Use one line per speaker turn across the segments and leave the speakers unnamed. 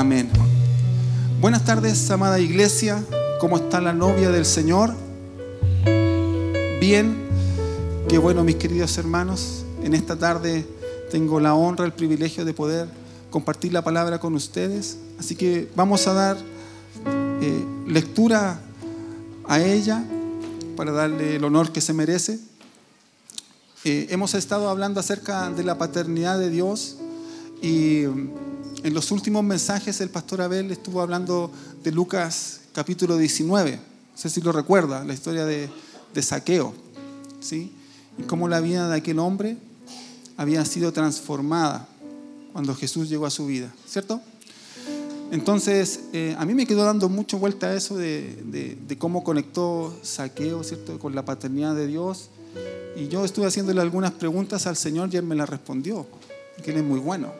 Amén. Buenas tardes, amada iglesia. ¿Cómo está la novia del Señor? Bien. Qué bueno, mis queridos hermanos. En esta tarde tengo la honra, el privilegio de poder compartir la palabra con ustedes. Así que vamos a dar eh, lectura a ella para darle el honor que se merece. Eh, hemos estado hablando acerca de la paternidad de Dios y en los últimos mensajes el pastor Abel estuvo hablando de Lucas capítulo 19. No sé si lo recuerda, la historia de, Saqueo. ¿sí? Y cómo la vida de aquel hombre había sido transformada cuando Jesús llegó a su vida, ¿cierto? Entonces, eh, a mí me quedó dando mucho vuelta a eso de, de, cómo conectó Saqueo, ¿cierto?, con la paternidad de Dios. Y yo estuve haciéndole algunas preguntas al Señor y Él me las respondió, porque Él es muy bueno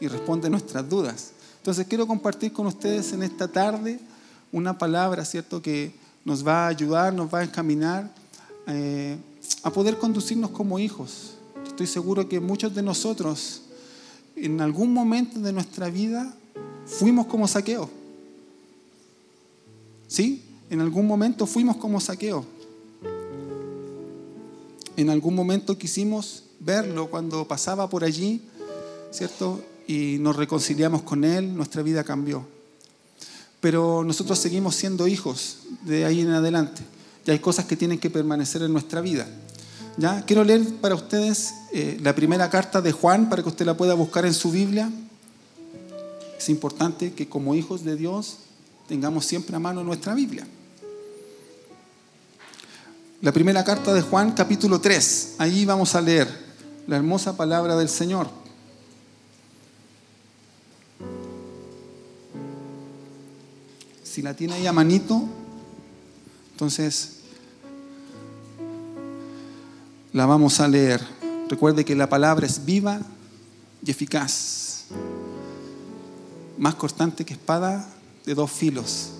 y responde nuestras dudas. Entonces quiero compartir con ustedes en esta tarde una palabra, ¿cierto?, que nos va a ayudar, nos va a encaminar eh, a poder conducirnos como hijos. Estoy seguro que muchos de nosotros en algún momento de nuestra vida fuimos como saqueo. ¿Sí? En algún momento fuimos como saqueo. En algún momento quisimos verlo cuando pasaba por allí, ¿cierto? Y nos reconciliamos con Él, nuestra vida cambió. Pero nosotros seguimos siendo hijos de ahí en adelante. Y hay cosas que tienen que permanecer en nuestra vida. ¿Ya? Quiero leer para ustedes eh, la primera carta de Juan para que usted la pueda buscar en su Biblia. Es importante que como hijos de Dios tengamos siempre a mano nuestra Biblia. La primera carta de Juan, capítulo 3. Ahí vamos a leer la hermosa palabra del Señor. Si la tiene ahí a manito, entonces la vamos a leer. Recuerde que la palabra es viva y eficaz, más cortante que espada de dos filos.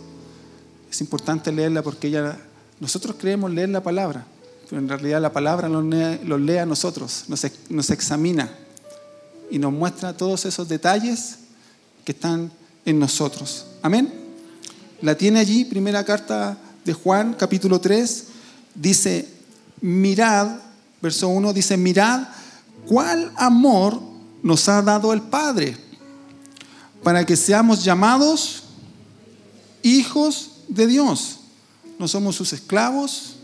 Es importante leerla porque ella, nosotros creemos leer la palabra, pero en realidad la palabra nos lee, a nosotros, nos, nos examina y nos muestra todos esos detalles que están en nosotros. Amén. La tiene allí, primera carta de Juan, capítulo 3, dice, mirad, verso 1 dice, mirad cuál amor nos ha dado el Padre para que seamos llamados hijos de Dios. No somos sus esclavos,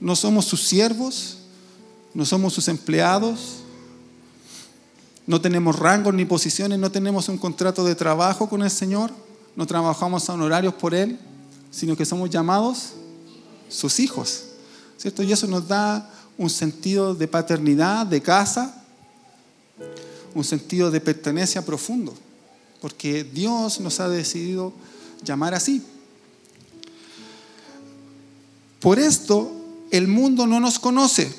no somos sus siervos, no somos sus empleados, no tenemos rangos ni posiciones, no tenemos un contrato de trabajo con el Señor no trabajamos a honorarios por Él, sino que somos llamados sus hijos. ¿Cierto? Y eso nos da un sentido de paternidad, de casa, un sentido de pertenencia profundo, porque Dios nos ha decidido llamar así. Por esto el mundo no nos conoce,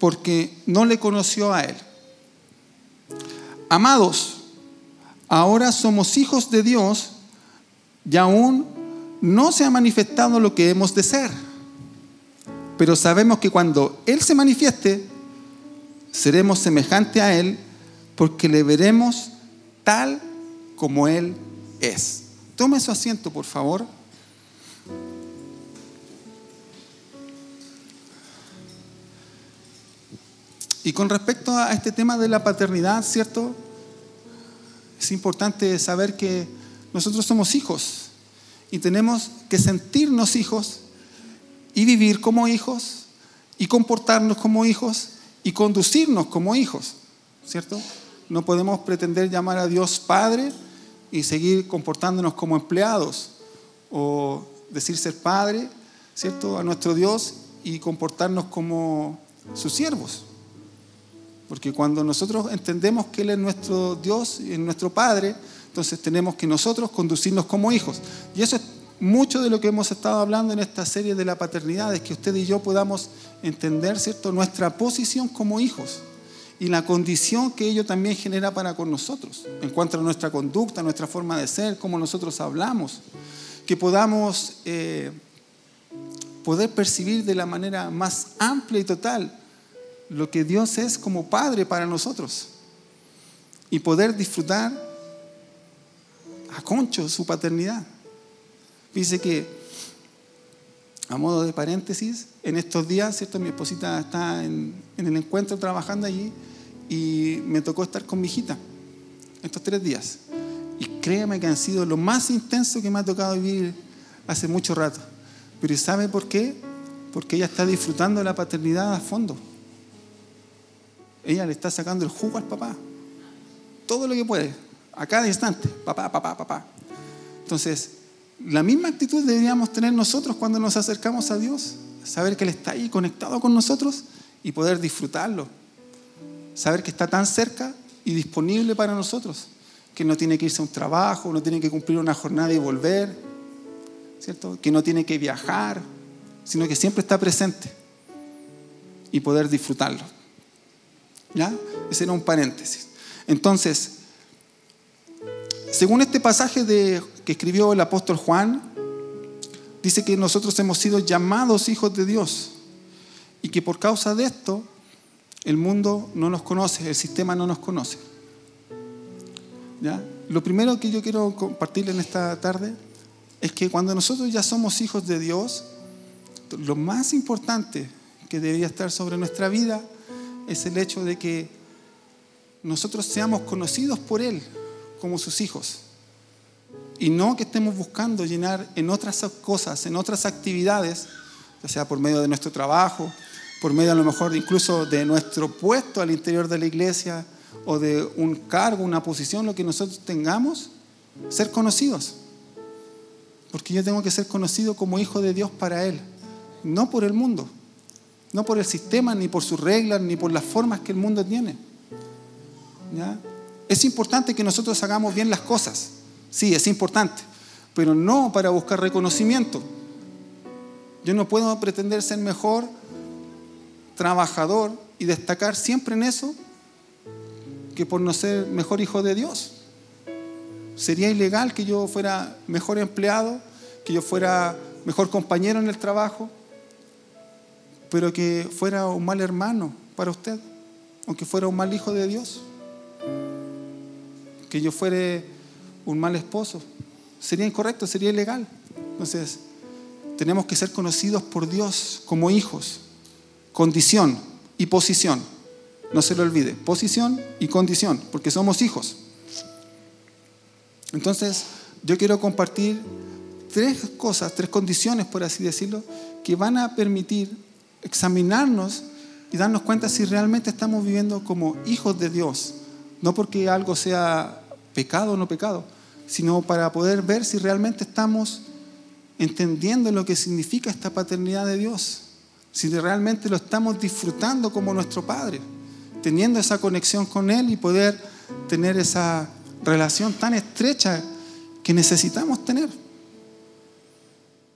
porque no le conoció a Él. Amados, ahora somos hijos de Dios y aún no se ha manifestado lo que hemos de ser. Pero sabemos que cuando Él se manifieste, seremos semejantes a Él porque le veremos tal como Él es. Tome su asiento, por favor. Y con respecto a este tema de la paternidad, ¿cierto? Es importante saber que nosotros somos hijos y tenemos que sentirnos hijos y vivir como hijos y comportarnos como hijos y conducirnos como hijos, ¿cierto? No podemos pretender llamar a Dios Padre y seguir comportándonos como empleados o decir ser Padre, ¿cierto? A nuestro Dios y comportarnos como sus siervos. Porque cuando nosotros entendemos que Él es nuestro Dios y nuestro Padre, entonces tenemos que nosotros conducirnos como hijos. Y eso es mucho de lo que hemos estado hablando en esta serie de la paternidad, es que usted y yo podamos entender, ¿cierto?, nuestra posición como hijos y la condición que ello también genera para con nosotros, en cuanto a nuestra conducta, nuestra forma de ser, cómo nosotros hablamos, que podamos eh, poder percibir de la manera más amplia y total lo que Dios es como Padre para nosotros y poder disfrutar a concho su paternidad. Dice que, a modo de paréntesis, en estos días, ¿cierto? Mi esposita está en, el encuentro trabajando allí y me tocó estar con mi hijita estos tres días. Y créeme que han sido lo más intenso que me ha tocado vivir hace mucho rato. Pero ¿sabe por qué? Porque ella está disfrutando de la paternidad a fondo. Ella le está sacando el jugo al papá. Todo lo que puede. A cada instante. Papá, papá, papá. Entonces, la misma actitud deberíamos tener nosotros cuando nos acercamos a Dios. Saber que Él está ahí conectado con nosotros y poder disfrutarlo. Saber que está tan cerca y disponible para nosotros. Que no tiene que irse a un trabajo, no tiene que cumplir una jornada y volver. ¿Cierto? Que no tiene que viajar, sino que siempre está presente y poder disfrutarlo. ¿Ya? Ese era un paréntesis. Entonces, según este pasaje de, que escribió el apóstol Juan, dice que nosotros hemos sido llamados hijos de Dios y que por causa de esto el mundo no nos conoce, el sistema no nos conoce. ¿Ya? Lo primero que yo quiero compartir en esta tarde es que cuando nosotros ya somos hijos de Dios, lo más importante que debería estar sobre nuestra vida es el hecho de que nosotros seamos conocidos por Él como sus hijos. Y no que estemos buscando llenar en otras cosas, en otras actividades, ya sea por medio de nuestro trabajo, por medio a lo mejor incluso de nuestro puesto al interior de la iglesia o de un cargo, una posición, lo que nosotros tengamos, ser conocidos. Porque yo tengo que ser conocido como hijo de Dios para Él, no por el mundo, no por el sistema, ni por sus reglas, ni por las formas que el mundo tiene. Es importante que nosotros hagamos bien las cosas, sí, es importante, pero no para buscar reconocimiento. Yo no puedo pretender ser mejor trabajador y destacar siempre en eso que por no ser mejor hijo de Dios. Sería ilegal que yo fuera mejor empleado, que yo fuera mejor compañero en el trabajo, pero que fuera un mal hermano para usted, aunque fuera un mal hijo de Dios, que yo fuera un mal esposo. Sería incorrecto, sería ilegal. Entonces, tenemos que ser conocidos por Dios como hijos condición y posición. No se lo olvide, posición y condición, porque somos hijos. Entonces, yo quiero compartir tres cosas, tres condiciones, por así decirlo, que van a permitir examinarnos y darnos cuenta si realmente estamos viviendo como hijos de Dios. No porque algo sea pecado o no pecado, sino para poder ver si realmente estamos entendiendo lo que significa esta paternidad de Dios si realmente lo estamos disfrutando como nuestro Padre, teniendo esa conexión con Él y poder tener esa relación tan estrecha que necesitamos tener.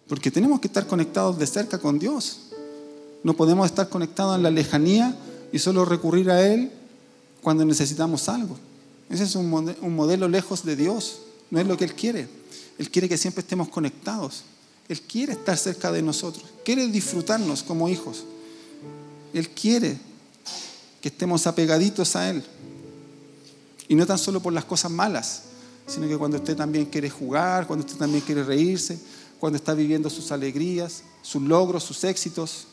Porque tenemos que estar conectados de cerca con Dios. No podemos estar conectados en la lejanía y solo recurrir a Él cuando necesitamos algo. Ese es un modelo lejos de Dios. No es lo que Él quiere. Él quiere que siempre estemos conectados. Él quiere estar cerca de nosotros, quiere disfrutarnos como hijos. Él quiere que estemos apegaditos a Él. Y no tan solo por las cosas malas, sino que cuando usted también quiere jugar, cuando usted también quiere reírse, cuando está viviendo sus alegrías, sus logros, sus éxitos.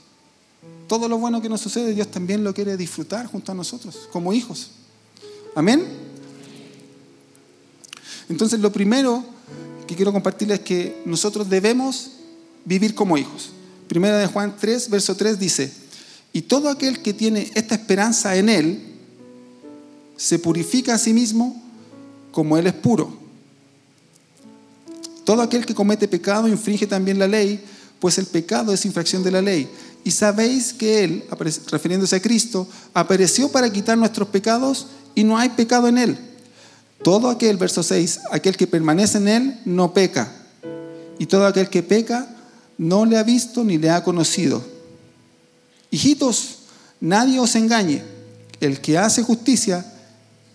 Todo lo bueno que nos sucede, Dios también lo quiere disfrutar junto a nosotros, como hijos. Amén. Entonces, lo primero que quiero compartirles que nosotros debemos vivir como hijos. Primera de Juan 3, verso 3 dice, y todo aquel que tiene esta esperanza en Él, se purifica a sí mismo como Él es puro. Todo aquel que comete pecado infringe también la ley, pues el pecado es infracción de la ley. Y sabéis que Él, refiriéndose a Cristo, apareció para quitar nuestros pecados y no hay pecado en Él. Todo aquel, verso 6, aquel que permanece en Él no peca. Y todo aquel que peca no le ha visto ni le ha conocido. Hijitos, nadie os engañe. El que hace justicia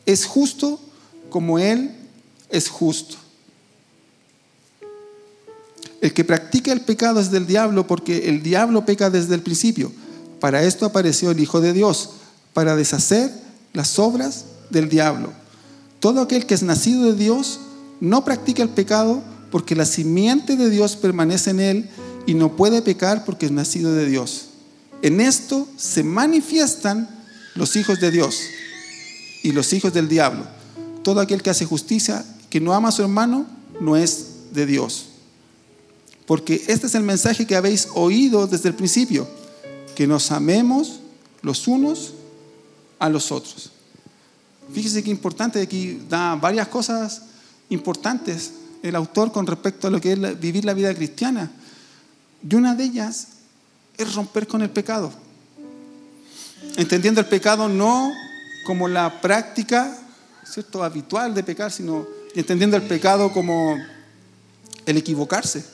es justo como Él es justo. El que practica el pecado es del diablo porque el diablo peca desde el principio. Para esto apareció el Hijo de Dios, para deshacer las obras del diablo. Todo aquel que es nacido de Dios no practica el pecado porque la simiente de Dios permanece en él y no puede pecar porque es nacido de Dios. En esto se manifiestan los hijos de Dios y los hijos del diablo. Todo aquel que hace justicia, que no ama a su hermano, no es de Dios. Porque este es el mensaje que habéis oído desde el principio, que nos amemos los unos a los otros. Fíjese qué importante, aquí da varias cosas importantes el autor con respecto a lo que es vivir la vida cristiana. Y una de ellas es romper con el pecado. Entendiendo el pecado no como la práctica ¿cierto? habitual de pecar, sino entendiendo el pecado como el equivocarse,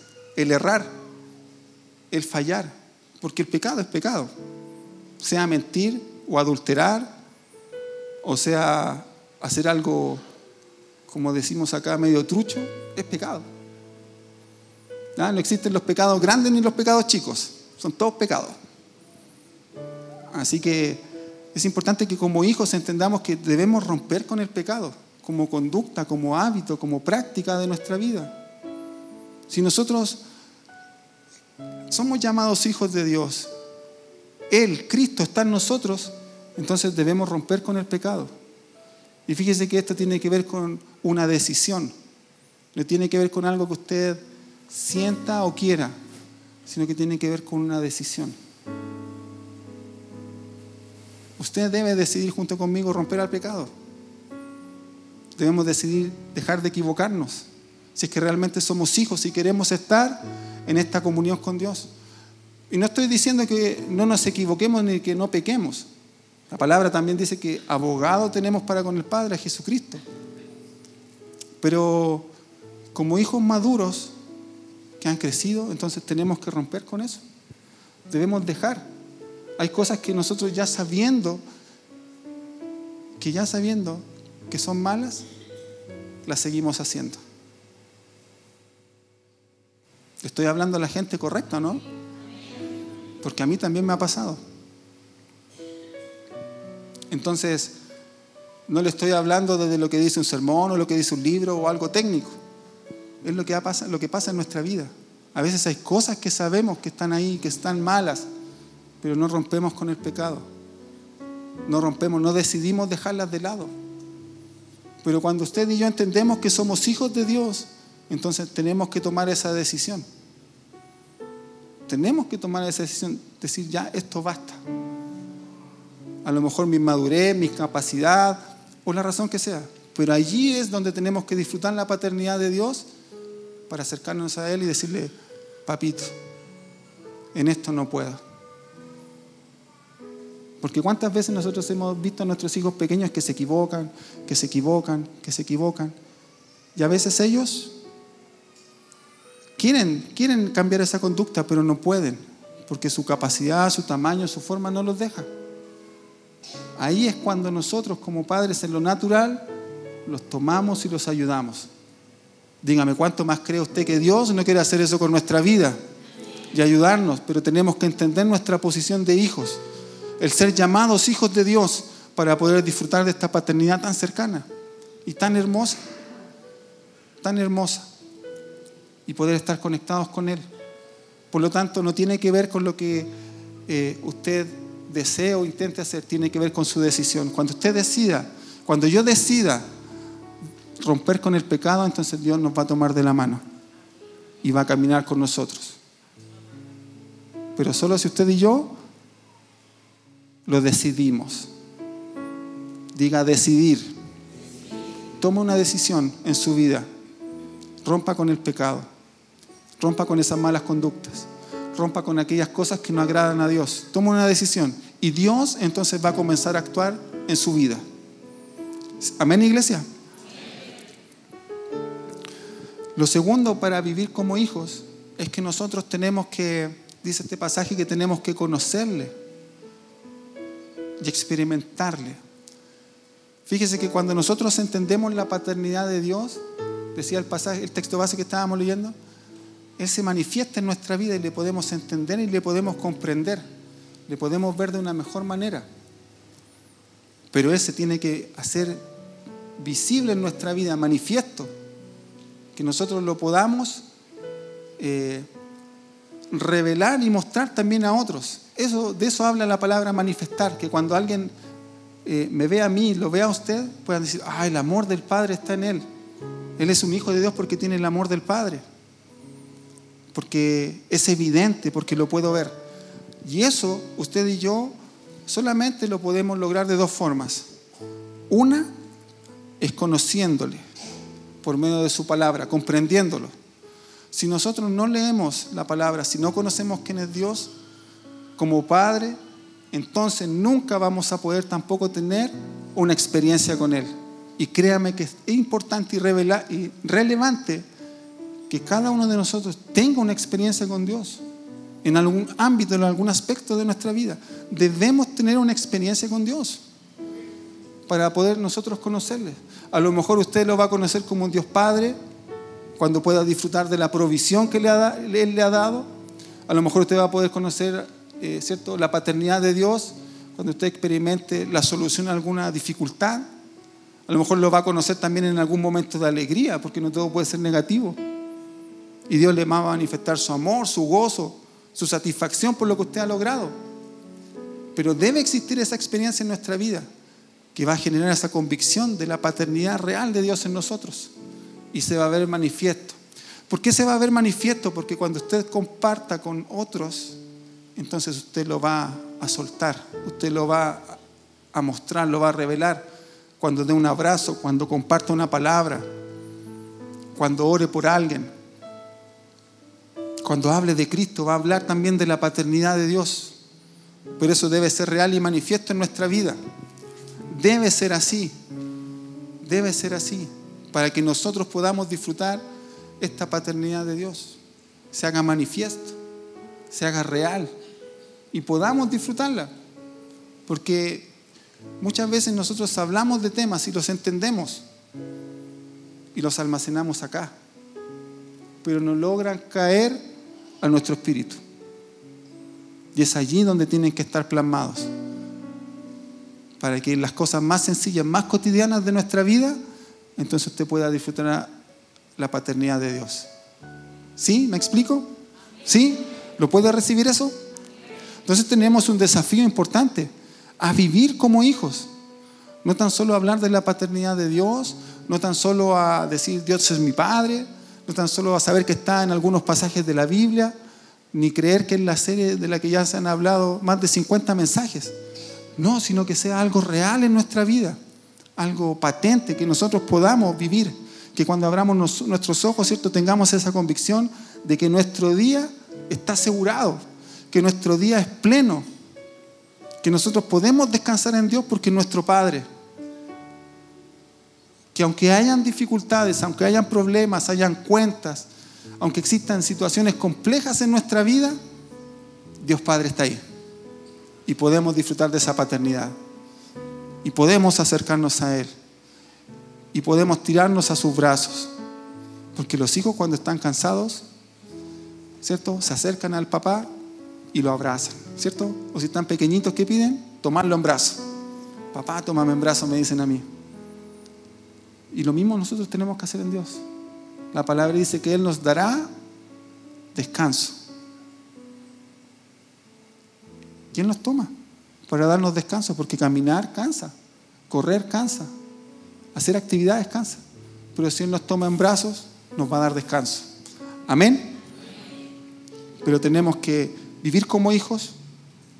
el errar, el fallar. Porque el pecado es pecado. Sea mentir o adulterar, o sea hacer algo, como decimos acá, medio trucho, es pecado. No existen los pecados grandes ni los pecados chicos, son todos pecados. Así que es importante que como hijos entendamos que debemos romper con el pecado, como conducta, como hábito, como práctica de nuestra vida. Si nosotros somos llamados hijos de Dios, Él, Cristo, está en nosotros, entonces debemos romper con el pecado. Y fíjese que esto tiene que ver con una decisión, no tiene que ver con algo que usted sienta o quiera, sino que tiene que ver con una decisión. Usted debe decidir junto conmigo romper al pecado. Debemos decidir dejar de equivocarnos. Si es que realmente somos hijos y queremos estar en esta comunión con Dios. Y no estoy diciendo que no nos equivoquemos ni que no pequemos. La palabra también dice que abogado tenemos para con el Padre, a Jesucristo. Pero como hijos maduros que han crecido, entonces tenemos que romper con eso. Debemos dejar. Hay cosas que nosotros ya sabiendo, que ya sabiendo que son malas, las seguimos haciendo. Estoy hablando a la gente correcta, ¿no? Porque a mí también me ha pasado. Entonces, no le estoy hablando desde lo que dice un sermón o lo que dice un libro o algo técnico. Es lo que pasa, lo que pasa en nuestra vida. A veces hay cosas que sabemos que están ahí, que están malas, pero no rompemos con el pecado. No rompemos, no decidimos dejarlas de lado. Pero cuando usted y yo entendemos que somos hijos de Dios, entonces tenemos que tomar esa decisión. Tenemos que tomar esa decisión, decir ya, esto basta a lo mejor mi madurez, mi capacidad o la razón que sea. Pero allí es donde tenemos que disfrutar la paternidad de Dios para acercarnos a Él y decirle, papito, en esto no puedo. Porque cuántas veces nosotros hemos visto a nuestros hijos pequeños que se equivocan, que se equivocan, que se equivocan. Y a veces ellos quieren, quieren cambiar esa conducta, pero no pueden, porque su capacidad, su tamaño, su forma no los deja. Ahí es cuando nosotros como padres en lo natural los tomamos y los ayudamos. Dígame, ¿cuánto más cree usted que Dios no quiere hacer eso con nuestra vida y ayudarnos? Pero tenemos que entender nuestra posición de hijos, el ser llamados hijos de Dios para poder disfrutar de esta paternidad tan cercana y tan hermosa, tan hermosa, y poder estar conectados con Él. Por lo tanto, no tiene que ver con lo que eh, usted desee o intente hacer, tiene que ver con su decisión. Cuando usted decida, cuando yo decida romper con el pecado, entonces Dios nos va a tomar de la mano y va a caminar con nosotros. Pero solo si usted y yo lo decidimos. Diga decidir. Toma una decisión en su vida. Rompa con el pecado. Rompa con esas malas conductas. Rompa con aquellas cosas que no agradan a Dios. Toma una decisión. Y Dios entonces va a comenzar a actuar en su vida. Amén, iglesia. Lo segundo para vivir como hijos es que nosotros tenemos que, dice este pasaje, que tenemos que conocerle y experimentarle. Fíjese que cuando nosotros entendemos la paternidad de Dios, decía el pasaje, el texto base que estábamos leyendo, Él se manifiesta en nuestra vida y le podemos entender y le podemos comprender, le podemos ver de una mejor manera. Pero Él se tiene que hacer visible en nuestra vida, manifiesto que nosotros lo podamos eh, revelar y mostrar también a otros. Eso, de eso habla la palabra manifestar, que cuando alguien eh, me ve a mí, lo ve a usted, puedan decir, ah, el amor del Padre está en él. Él es un hijo de Dios porque tiene el amor del Padre. Porque es evidente, porque lo puedo ver. Y eso, usted y yo, solamente lo podemos lograr de dos formas. Una es conociéndole por medio de su palabra, comprendiéndolo. Si nosotros no leemos la palabra, si no conocemos quién es Dios como Padre, entonces nunca vamos a poder tampoco tener una experiencia con Él. Y créame que es importante y, y relevante que cada uno de nosotros tenga una experiencia con Dios en algún ámbito, en algún aspecto de nuestra vida. Debemos tener una experiencia con Dios para poder nosotros conocerle. A lo mejor usted lo va a conocer como un Dios Padre, cuando pueda disfrutar de la provisión que Él le ha dado. A lo mejor usted va a poder conocer eh, ¿cierto? la paternidad de Dios cuando usted experimente la solución a alguna dificultad. A lo mejor lo va a conocer también en algún momento de alegría, porque no todo puede ser negativo. Y Dios le va a manifestar su amor, su gozo, su satisfacción por lo que usted ha logrado. Pero debe existir esa experiencia en nuestra vida que va a generar esa convicción de la paternidad real de Dios en nosotros. Y se va a ver manifiesto. ¿Por qué se va a ver manifiesto? Porque cuando usted comparta con otros entonces usted lo va a soltar, usted lo va a mostrar, lo va a revelar cuando dé un abrazo, cuando comparta una palabra, cuando ore por alguien. Cuando hable de Cristo va a hablar también de la paternidad de Dios. Pero eso debe ser real y manifiesto en nuestra vida. Debe ser así. Debe ser así. Para que nosotros podamos disfrutar esta paternidad de Dios. Se haga manifiesto. Se haga real y podamos disfrutarla. Porque muchas veces nosotros hablamos de temas y los entendemos y los almacenamos acá, pero no logran caer a nuestro espíritu. Y es allí donde tienen que estar plasmados. Para que las cosas más sencillas, más cotidianas de nuestra vida, entonces usted pueda disfrutar la paternidad de Dios. ¿Sí? ¿Me explico? ¿Sí? ¿Lo puede recibir eso? Entonces tenemos un desafío importante, a vivir como hijos. No tan solo hablar de la paternidad de Dios, no tan solo a decir Dios es mi Padre, no tan solo a saber que está en algunos pasajes de la Biblia, ni creer que es la serie de la que ya se han hablado más de 50 mensajes. No, sino que sea algo real en nuestra vida, algo patente, que nosotros podamos vivir, que cuando abramos nuestros ojos, ¿cierto?, tengamos esa convicción de que nuestro día está asegurado, que nuestro día es pleno, que nosotros podemos descansar en Dios porque es nuestro Padre. Que aunque hayan dificultades, aunque hayan problemas, hayan cuentas, aunque existan situaciones complejas en nuestra vida, Dios Padre está ahí. Y podemos disfrutar de esa paternidad. Y podemos acercarnos a Él. Y podemos tirarnos a sus brazos. Porque los hijos cuando están cansados, ¿cierto? Se acercan al papá y lo abrazan, ¿cierto? O si están pequeñitos, ¿qué piden? Tomarlo en brazo. Papá, tómame en brazo, me dicen a mí. Y lo mismo nosotros tenemos que hacer en Dios. La palabra dice que Él nos dará descanso. ¿Quién nos toma para darnos descanso? Porque caminar cansa, correr cansa, hacer actividades cansa. Pero si Él nos toma en brazos, nos va a dar descanso. Amén. Pero tenemos que vivir como hijos,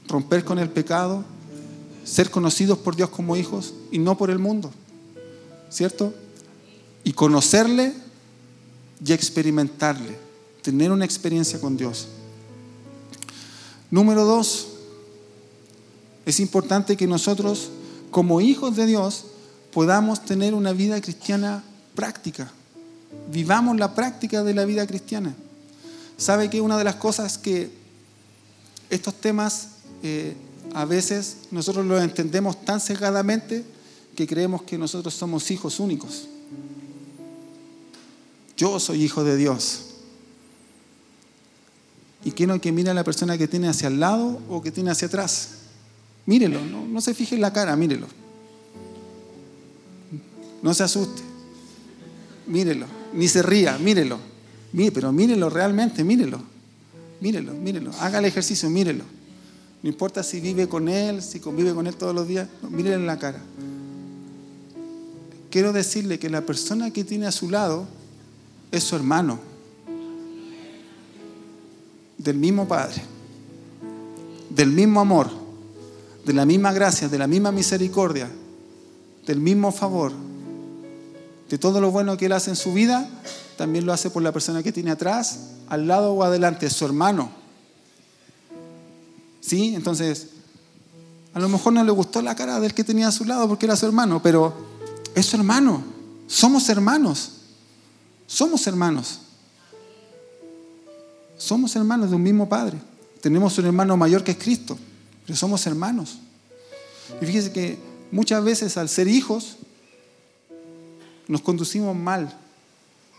romper con el pecado, ser conocidos por Dios como hijos y no por el mundo. ¿Cierto? Y conocerle y experimentarle, tener una experiencia con Dios. Número dos, es importante que nosotros, como hijos de Dios, podamos tener una vida cristiana práctica. Vivamos la práctica de la vida cristiana. ¿Sabe que una de las cosas que estos temas eh, a veces nosotros los entendemos tan cegadamente que creemos que nosotros somos hijos únicos. Yo soy hijo de Dios. Y quiero que mire a la persona que tiene hacia el lado o que tiene hacia atrás. Mírelo, no, no se fije en la cara, mírelo. No se asuste. Mírelo. ni se ría, mírelo. pero mírelo realmente, mírelo. Mírelo, mírelo. Haga el ejercicio, mírelo. No importa si vive con él, si convive con él todos los días, no, mírele en la cara. Quiero decirle que la persona que tiene a su lado es su hermano, del mismo Padre, del mismo amor, de la misma gracia, de la misma misericordia, del mismo favor, de todo lo bueno que Él hace en su vida, también lo hace por la persona que tiene atrás, al lado o adelante, su hermano. ¿Sí? Entonces, a lo mejor no le gustó la cara del que tenía a su lado porque era su hermano, pero es su hermano. Somos hermanos. Somos hermanos. Somos hermanos de un mismo Padre. Tenemos un hermano mayor que es Cristo, pero somos hermanos. Y fíjese que muchas veces al ser hijos nos conducimos mal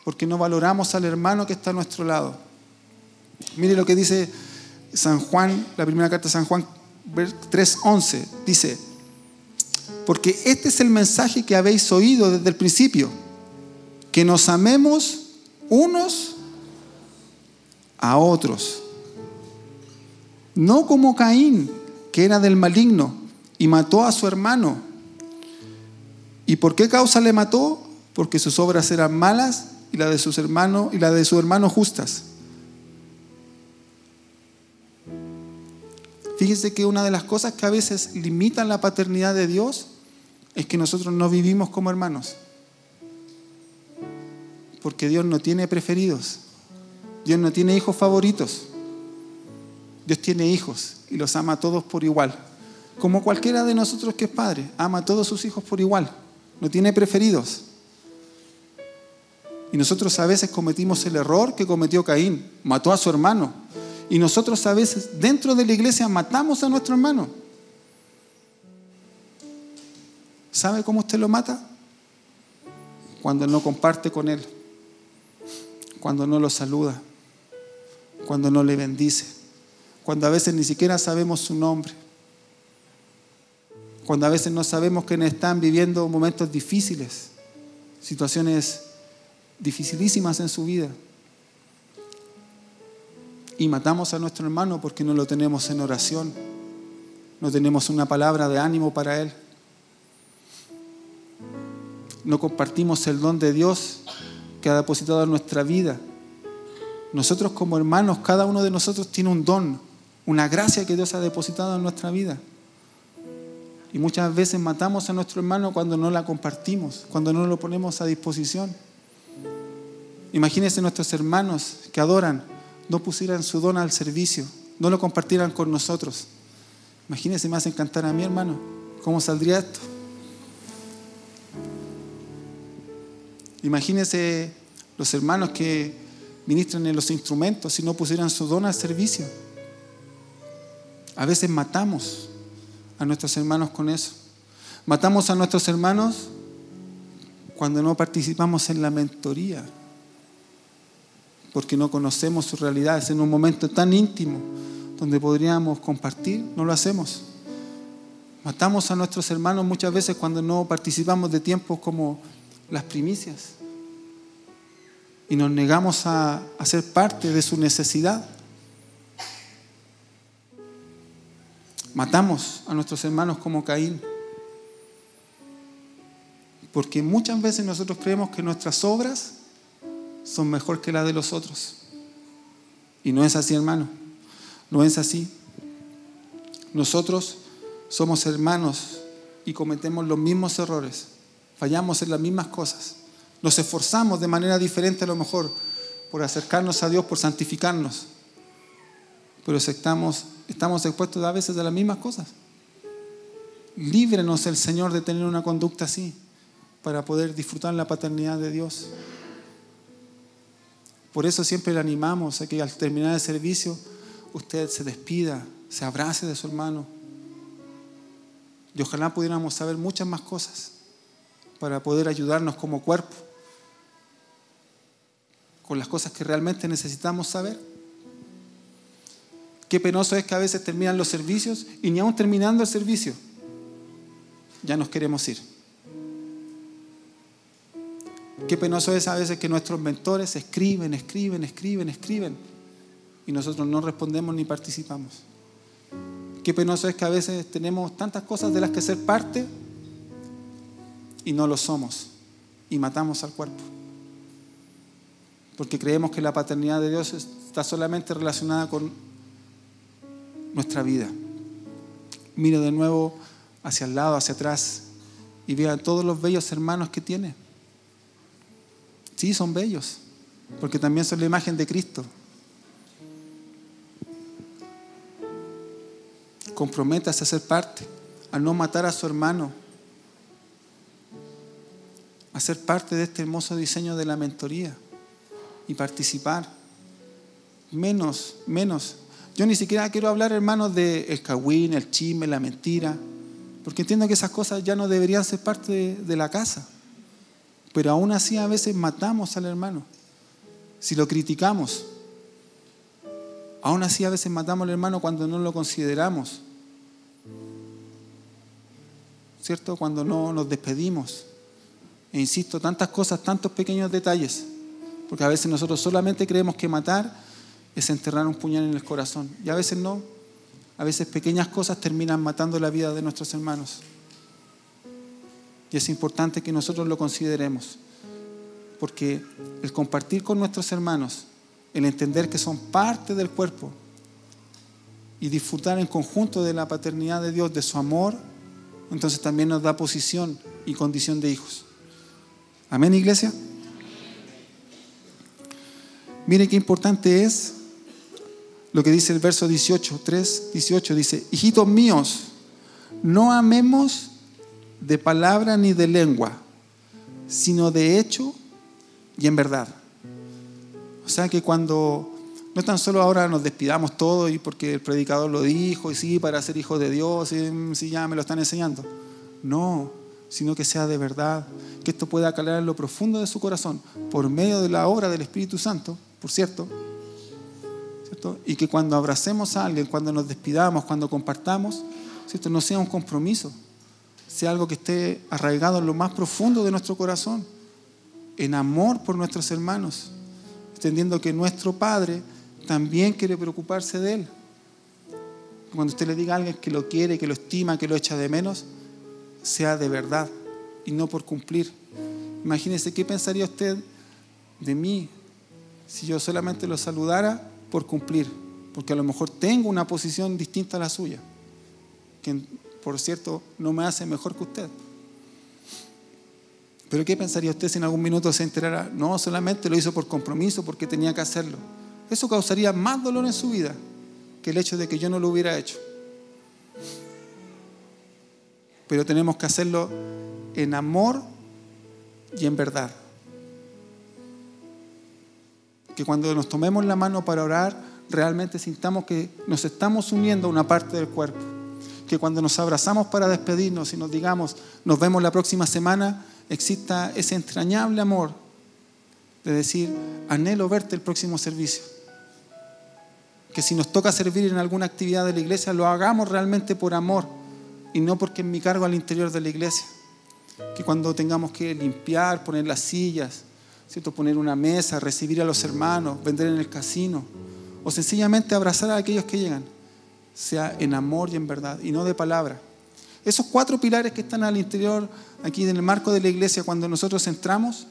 porque no valoramos al hermano que está a nuestro lado. Mire lo que dice San Juan, la primera carta de San Juan 3:11, dice, porque este es el mensaje que habéis oído desde el principio, que nos amemos unos a otros. No como Caín, que era del maligno y mató a su hermano. ¿Y por qué causa le mató? Porque sus obras eran malas y la de sus hermanos y la de su hermano justas. Fíjese que una de las cosas que a veces limitan la paternidad de Dios es que nosotros no vivimos como hermanos. Porque Dios no tiene preferidos. Dios no tiene hijos favoritos. Dios tiene hijos y los ama a todos por igual. Como cualquiera de nosotros que es padre, ama a todos sus hijos por igual. No tiene preferidos. Y nosotros a veces cometimos el error que cometió Caín. Mató a su hermano. Y nosotros a veces dentro de la iglesia matamos a nuestro hermano. ¿Sabe cómo usted lo mata? Cuando no comparte con él. Cuando no lo saluda. Cuando no le bendice. Cuando a veces ni siquiera sabemos su nombre. Cuando a veces no sabemos que están viviendo momentos difíciles. Situaciones dificilísimas en su vida. Y matamos a nuestro hermano porque no lo tenemos en oración. No tenemos una palabra de ánimo para él. No compartimos el don de Dios que ha depositado en nuestra vida. Nosotros como hermanos, cada uno de nosotros tiene un don, una gracia que Dios ha depositado en nuestra vida. Y muchas veces matamos a nuestro hermano cuando no la compartimos, cuando no lo ponemos a disposición. Imagínense nuestros hermanos que adoran, no pusieran su don al servicio, no lo compartieran con nosotros. Imagínense, me hacen cantar a mi hermano. ¿Cómo saldría esto? Imagínense los hermanos que ministran en los instrumentos si no pusieran su don al servicio. A veces matamos a nuestros hermanos con eso. Matamos a nuestros hermanos cuando no participamos en la mentoría porque no conocemos sus realidades en un momento tan íntimo donde podríamos compartir, no lo hacemos. Matamos a nuestros hermanos muchas veces cuando no participamos de tiempos como las primicias y nos negamos a, a ser parte de su necesidad. Matamos a nuestros hermanos como Caín. Porque muchas veces nosotros creemos que nuestras obras son mejor que las de los otros. Y no es así, hermano. No es así. Nosotros somos hermanos y cometemos los mismos errores. Fallamos en las mismas cosas. Nos esforzamos de manera diferente a lo mejor por acercarnos a Dios, por santificarnos. Pero estamos, estamos expuestos a veces a las mismas cosas. Líbrenos el Señor de tener una conducta así para poder disfrutar la paternidad de Dios. Por eso siempre le animamos a que al terminar el servicio usted se despida, se abrace de su hermano. Y ojalá pudiéramos saber muchas más cosas para poder ayudarnos como cuerpo con las cosas que realmente necesitamos saber. Qué penoso es que a veces terminan los servicios y ni aún terminando el servicio ya nos queremos ir. Qué penoso es a veces que nuestros mentores escriben, escriben, escriben, escriben y nosotros no respondemos ni participamos. Qué penoso es que a veces tenemos tantas cosas de las que ser parte y no lo somos y matamos al cuerpo. Porque creemos que la paternidad de Dios está solamente relacionada con nuestra vida. Mire de nuevo hacia el lado, hacia atrás y vea todos los bellos hermanos que tiene. Sí, son bellos, porque también son la imagen de Cristo. Comprométase a ser parte, a no matar a su hermano, a ser parte de este hermoso diseño de la mentoría y participar. Menos, menos. Yo ni siquiera quiero hablar, hermanos, del el cagüín, el chisme, la mentira, porque entiendo que esas cosas ya no deberían ser parte de, de la casa. Pero aún así a veces matamos al hermano. Si lo criticamos, aún así a veces matamos al hermano cuando no lo consideramos. ¿Cierto? Cuando no nos despedimos. E insisto, tantas cosas, tantos pequeños detalles. Porque a veces nosotros solamente creemos que matar es enterrar un puñal en el corazón. Y a veces no. A veces pequeñas cosas terminan matando la vida de nuestros hermanos. Y es importante que nosotros lo consideremos. Porque el compartir con nuestros hermanos, el entender que son parte del cuerpo y disfrutar en conjunto de la paternidad de Dios, de su amor, entonces también nos da posición y condición de hijos. Amén, iglesia. Mire qué importante es lo que dice el verso 18, 3, 18, dice, hijitos míos, no amemos de palabra ni de lengua, sino de hecho y en verdad. O sea que cuando no tan solo ahora nos despidamos todo y porque el predicador lo dijo y sí, para ser hijo de Dios, y sí, ya me lo están enseñando. No, sino que sea de verdad, que esto pueda calar en lo profundo de su corazón por medio de la obra del Espíritu Santo, por cierto, ¿cierto? y que cuando abracemos a alguien, cuando nos despidamos, cuando compartamos, ¿cierto? no sea un compromiso, sea algo que esté arraigado en lo más profundo de nuestro corazón, en amor por nuestros hermanos, entendiendo que nuestro Padre también quiere preocuparse de Él. Cuando usted le diga a alguien que lo quiere, que lo estima, que lo echa de menos, sea de verdad y no por cumplir. Imagínese qué pensaría usted de mí si yo solamente lo saludara por cumplir, porque a lo mejor tengo una posición distinta a la suya, que por cierto no me hace mejor que usted. Pero ¿qué pensaría usted si en algún minuto se enterara? No, solamente lo hizo por compromiso, porque tenía que hacerlo. Eso causaría más dolor en su vida que el hecho de que yo no lo hubiera hecho. Pero tenemos que hacerlo en amor y en verdad. Que cuando nos tomemos la mano para orar, realmente sintamos que nos estamos uniendo a una parte del cuerpo que cuando nos abrazamos para despedirnos y nos digamos, nos vemos la próxima semana, exista ese entrañable amor de decir, anhelo verte el próximo servicio. Que si nos toca servir en alguna actividad de la iglesia, lo hagamos realmente por amor y no porque es mi cargo al interior de la iglesia. Que cuando tengamos que limpiar, poner las sillas, ¿cierto? poner una mesa, recibir a los hermanos, vender en el casino, o sencillamente abrazar a aquellos que llegan sea en amor y en verdad, y no de palabra. Esos cuatro pilares que están al interior, aquí en el marco de la iglesia, cuando nosotros entramos,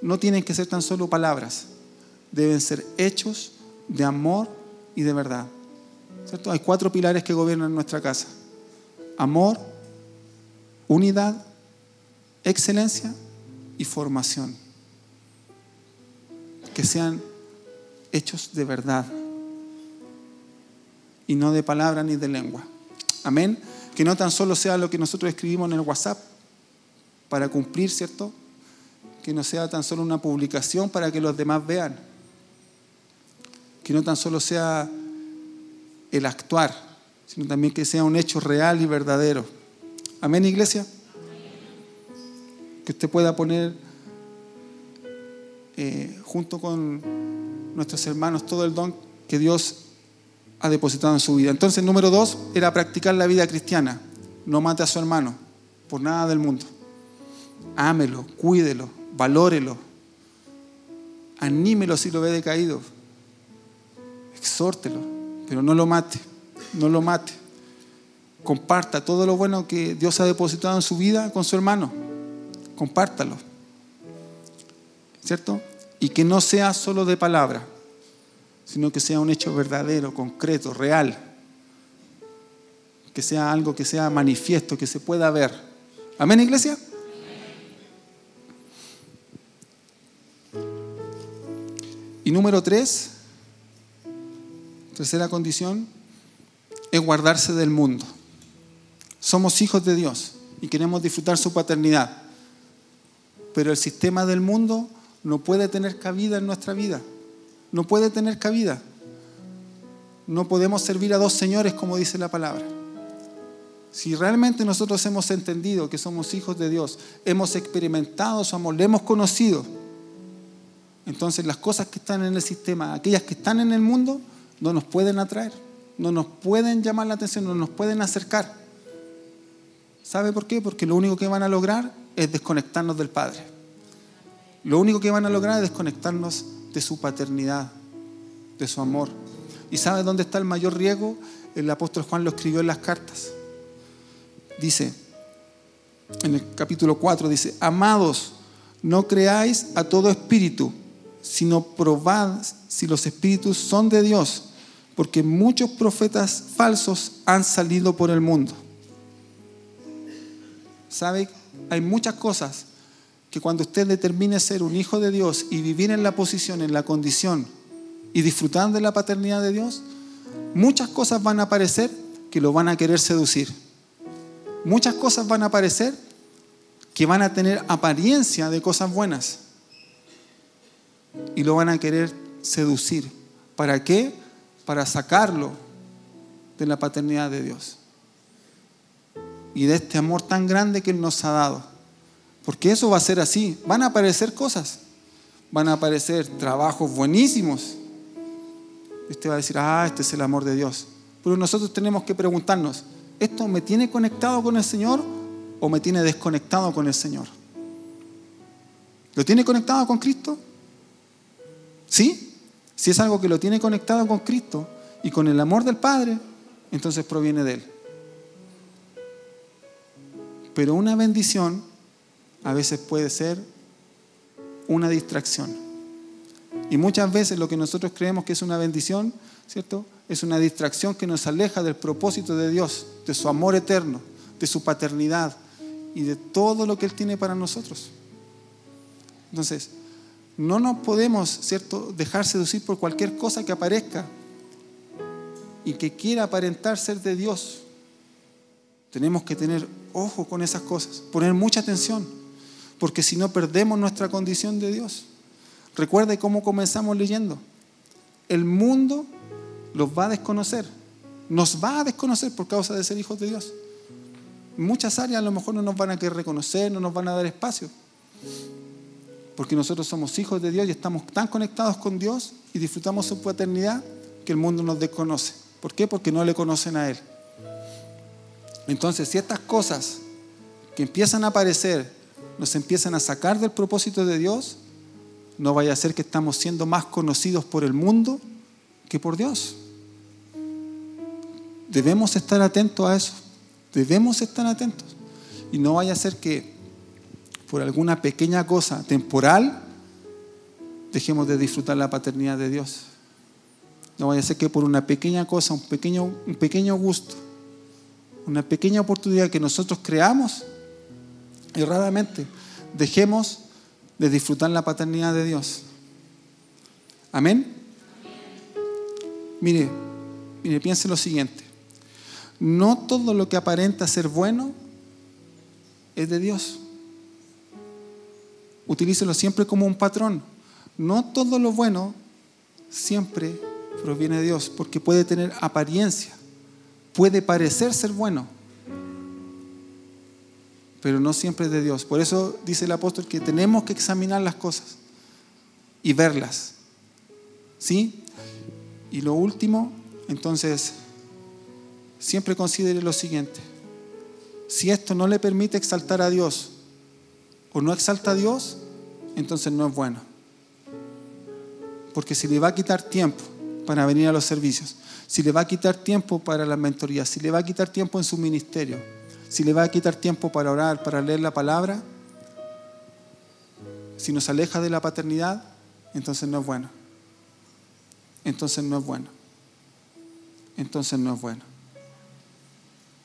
no tienen que ser tan solo palabras, deben ser hechos de amor y de verdad. ¿Cierto? Hay cuatro pilares que gobiernan nuestra casa. Amor, unidad, excelencia y formación. Que sean hechos de verdad y no de palabra ni de lengua. Amén. Que no tan solo sea lo que nosotros escribimos en el WhatsApp para cumplir, ¿cierto? Que no sea tan solo una publicación para que los demás vean. Que no tan solo sea el actuar, sino también que sea un hecho real y verdadero. Amén, iglesia. Que usted pueda poner eh, junto con nuestros hermanos todo el don que Dios ha depositado en su vida. Entonces, número dos era practicar la vida cristiana. No mate a su hermano por nada del mundo. Ámelo, cuídelo, valórelo, anímelo si lo ve decaído, exhórtelo, pero no lo mate, no lo mate. Comparta todo lo bueno que Dios ha depositado en su vida con su hermano. Compártalo. ¿Cierto? Y que no sea solo de palabra, sino que sea un hecho verdadero, concreto, real. Que sea algo que sea manifiesto, que se pueda ver. Amén, iglesia. Y número tres, tercera condición, es guardarse del mundo. Somos hijos de Dios y queremos disfrutar su paternidad. Pero el sistema del mundo no puede tener cabida en nuestra vida. No puede tener cabida. No podemos servir a dos señores como dice la palabra. Si realmente nosotros hemos entendido que somos hijos de Dios, hemos experimentado su amor, le hemos conocido, entonces las cosas que están en el sistema, aquellas que están en el mundo, no nos pueden atraer, no nos pueden llamar la atención, no nos pueden acercar. ¿Sabe por qué? Porque lo único que van a lograr es desconectarnos del Padre. Lo único que van a lograr es desconectarnos de su paternidad, de su amor. ¿Y sabe dónde está el mayor riesgo? El apóstol Juan lo escribió en las cartas. Dice, en el capítulo 4, dice, amados, no creáis a todo espíritu sino probad si los espíritus son de Dios, porque muchos profetas falsos han salido por el mundo. ¿Sabe? Hay muchas cosas que cuando usted determine ser un hijo de Dios y vivir en la posición, en la condición y disfrutar de la paternidad de Dios, muchas cosas van a aparecer que lo van a querer seducir. Muchas cosas van a aparecer que van a tener apariencia de cosas buenas y lo van a querer seducir. ¿Para qué? Para sacarlo de la paternidad de Dios y de este amor tan grande que Él nos ha dado. Porque eso va a ser así. Van a aparecer cosas, van a aparecer trabajos buenísimos. Usted va a decir, ah, este es el amor de Dios. Pero nosotros tenemos que preguntarnos, ¿esto me tiene conectado con el Señor o me tiene desconectado con el Señor? ¿Lo tiene conectado con Cristo? ¿Sí? Si es algo que lo tiene conectado con Cristo y con el amor del Padre, entonces proviene de Él. Pero una bendición a veces puede ser una distracción. Y muchas veces lo que nosotros creemos que es una bendición, ¿cierto? Es una distracción que nos aleja del propósito de Dios, de su amor eterno, de su paternidad y de todo lo que Él tiene para nosotros. Entonces, no nos podemos, ¿cierto?, dejar seducir por cualquier cosa que aparezca y que quiera aparentar ser de Dios. Tenemos que tener ojo con esas cosas, poner mucha atención, porque si no perdemos nuestra condición de Dios. Recuerde cómo comenzamos leyendo. El mundo los va a desconocer, nos va a desconocer por causa de ser hijos de Dios. Muchas áreas a lo mejor no nos van a querer reconocer, no nos van a dar espacio porque nosotros somos hijos de Dios y estamos tan conectados con Dios y disfrutamos su paternidad que el mundo nos desconoce. ¿Por qué? Porque no le conocen a Él. Entonces, si estas cosas que empiezan a aparecer nos empiezan a sacar del propósito de Dios, no vaya a ser que estamos siendo más conocidos por el mundo que por Dios. Debemos estar atentos a eso. Debemos estar atentos. Y no vaya a ser que por alguna pequeña cosa temporal, dejemos de disfrutar la paternidad de Dios. No vaya a ser que por una pequeña cosa, un pequeño, un pequeño gusto, una pequeña oportunidad que nosotros creamos, erradamente, dejemos de disfrutar la paternidad de Dios. Amén. Mire, mire, piense lo siguiente. No todo lo que aparenta ser bueno es de Dios utilícelo siempre como un patrón. No todo lo bueno siempre proviene de Dios, porque puede tener apariencia, puede parecer ser bueno, pero no siempre es de Dios. Por eso dice el apóstol que tenemos que examinar las cosas y verlas. ¿Sí? Y lo último, entonces, siempre considere lo siguiente. Si esto no le permite exaltar a Dios, o no exalta a Dios, entonces no es bueno. Porque si le va a quitar tiempo para venir a los servicios, si le va a quitar tiempo para la mentoría, si le va a quitar tiempo en su ministerio, si le va a quitar tiempo para orar, para leer la palabra, si nos aleja de la paternidad, entonces no es bueno. Entonces no es bueno. Entonces no es bueno.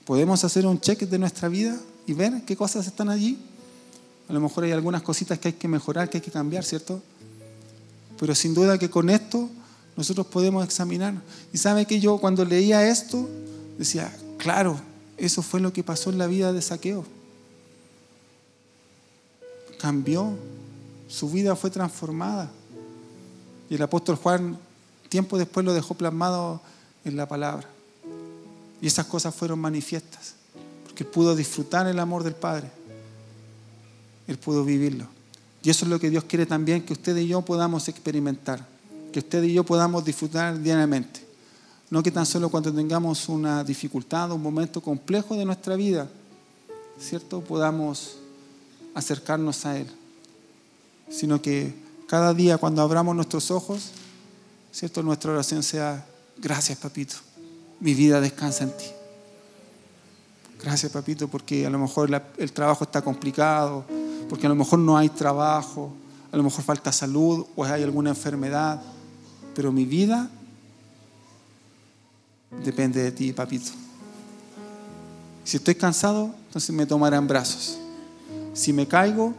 ¿Podemos hacer un check de nuestra vida y ver qué cosas están allí? A lo mejor hay algunas cositas que hay que mejorar, que hay que cambiar, ¿cierto? Pero sin duda que con esto nosotros podemos examinar. Y sabe que yo cuando leía esto decía, claro, eso fue lo que pasó en la vida de Saqueo. Cambió, su vida fue transformada. Y el apóstol Juan tiempo después lo dejó plasmado en la palabra. Y esas cosas fueron manifiestas, porque pudo disfrutar el amor del Padre. Él pudo vivirlo. Y eso es lo que Dios quiere también que usted y yo podamos experimentar, que usted y yo podamos disfrutar diariamente. No que tan solo cuando tengamos una dificultad, un momento complejo de nuestra vida, ¿cierto? Podamos acercarnos a Él, sino que cada día cuando abramos nuestros ojos, ¿cierto? Nuestra oración sea, gracias papito, mi vida descansa en ti. Gracias papito porque a lo mejor el trabajo está complicado, porque a lo mejor no hay trabajo, a lo mejor falta salud o hay alguna enfermedad, pero mi vida depende de ti, papito. Si estoy cansado, entonces me tomará en brazos. Si me caigo,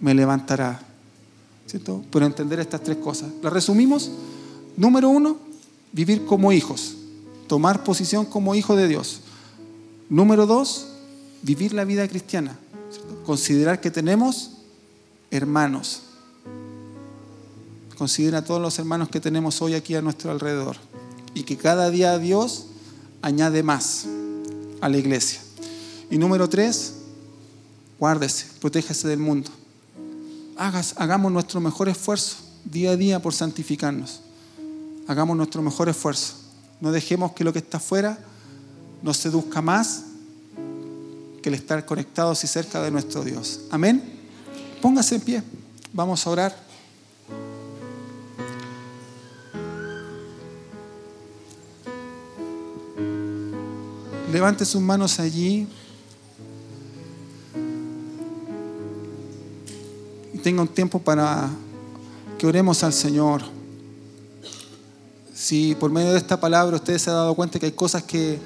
me levantará. ¿Cierto? Por entender estas tres cosas. ¿Las resumimos? Número uno, vivir como hijos, tomar posición como hijo de Dios. Número dos, vivir la vida cristiana, considerar que tenemos hermanos. Considera a todos los hermanos que tenemos hoy aquí a nuestro alrededor y que cada día Dios añade más a la iglesia. Y número tres, guárdese, protéjese del mundo. Hagas, hagamos nuestro mejor esfuerzo día a día por santificarnos hagamos nuestro mejor esfuerzo. No dejemos que lo que está afuera nos seduzca más que el estar conectados y cerca de nuestro Dios. Amén. Póngase en pie. Vamos a orar. Levante sus manos allí. Y tenga un tiempo para que oremos al Señor. Si por medio de esta palabra usted se ha dado cuenta que hay cosas que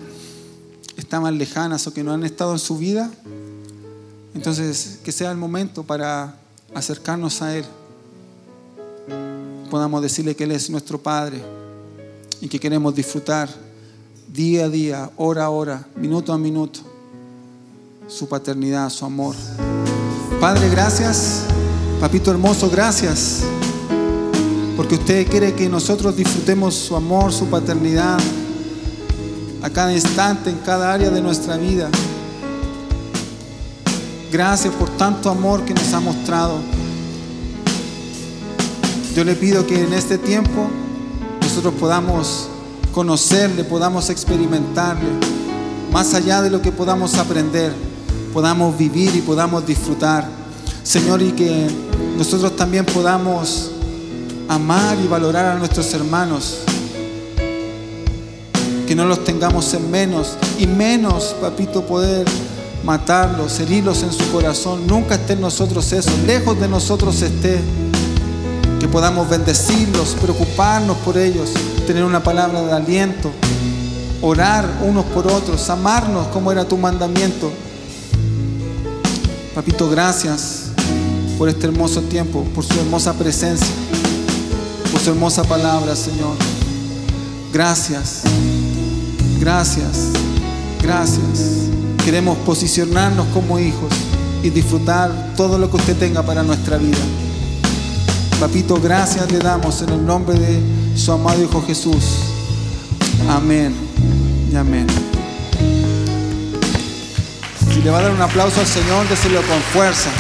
estaban lejanas o que no han estado en su vida, entonces que sea el momento para acercarnos a Él. Podamos decirle que Él es nuestro Padre y que queremos disfrutar día a día, hora a hora, minuto a minuto, su paternidad, su amor. Padre, gracias. Papito hermoso, gracias porque usted quiere que nosotros disfrutemos su amor, su paternidad, a cada instante, en cada área de nuestra vida. Gracias por tanto amor que nos ha mostrado. Yo le pido que en este tiempo nosotros podamos conocerle, podamos experimentarle, más allá de lo que podamos aprender, podamos vivir y podamos disfrutar. Señor, y que nosotros también podamos amar y valorar a nuestros hermanos. Que no los tengamos en menos y menos, papito, poder matarlos, herirlos en su corazón. Nunca esté en nosotros eso, lejos de nosotros esté. Que podamos bendecirlos, preocuparnos por ellos, tener una palabra de aliento, orar unos por otros, amarnos como era tu mandamiento. Papito, gracias por este hermoso tiempo, por su hermosa presencia por su hermosa palabra, Señor. Gracias, gracias, gracias. Queremos posicionarnos como hijos y disfrutar todo lo que usted tenga para nuestra vida. Papito, gracias le damos en el nombre de su amado Hijo Jesús. Amén y amén. Si le va a dar un aplauso al Señor, déselo con fuerza.